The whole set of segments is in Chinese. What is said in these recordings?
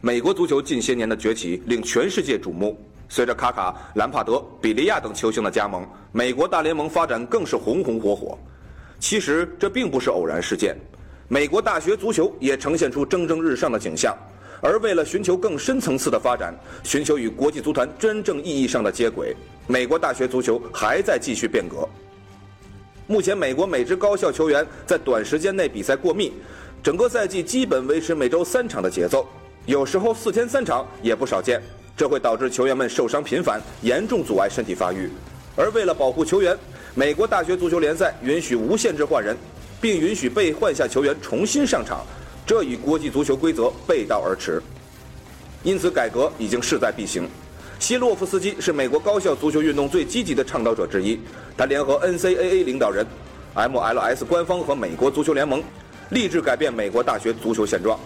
美国足球近些年的崛起令全世界瞩目。随着卡卡、兰帕德、比利亚等球星的加盟，美国大联盟发展更是红红火火。其实这并不是偶然事件，美国大学足球也呈现出蒸蒸日上的景象。而为了寻求更深层次的发展，寻求与国际足坛真正意义上的接轨，美国大学足球还在继续变革。目前，美国每支高校球员在短时间内比赛过密，整个赛季基本维持每周三场的节奏，有时候四天三场也不少见。这会导致球员们受伤频繁，严重阻碍身体发育。而为了保护球员，美国大学足球联赛允许无限制换人，并允许被换下球员重新上场，这与国际足球规则背道而驰。因此，改革已经势在必行。希洛夫斯基是美国高校足球运动最积极的倡导者之一，他联合 NCAA 领导人、MLS 官方和美国足球联盟，立志改变美国大学足球现状。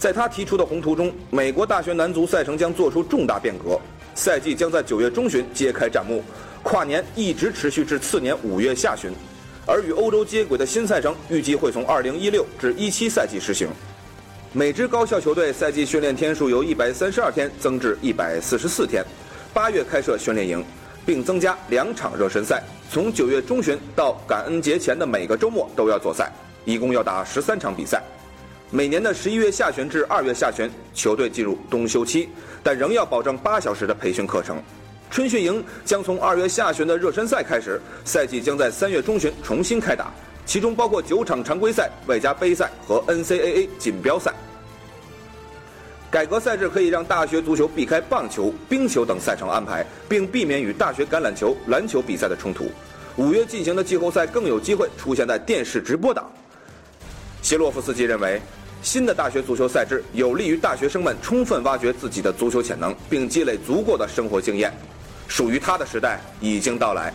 在他提出的宏图中，美国大学男足赛程将做出重大变革，赛季将在九月中旬揭开战幕，跨年一直持续至次年五月下旬，而与欧洲接轨的新赛程预计会从二零一六至一七赛季实行。每支高校球队赛季训练天数由一百三十二天增至一百四十四天，八月开设训练营，并增加两场热身赛，从九月中旬到感恩节前的每个周末都要做赛，一共要打十三场比赛。每年的十一月下旬至二月下旬，球队进入冬休期，但仍要保证八小时的培训课程。春训营将从二月下旬的热身赛开始，赛季将在三月中旬重新开打，其中包括九场常规赛，外加杯赛和 NCAA 锦标赛。改革赛制可以让大学足球避开棒球、冰球等赛程安排，并避免与大学橄榄球、篮球比赛的冲突。五月进行的季后赛更有机会出现在电视直播档。谢洛夫斯基认为。新的大学足球赛制有利于大学生们充分挖掘自己的足球潜能，并积累足够的生活经验。属于他的时代已经到来。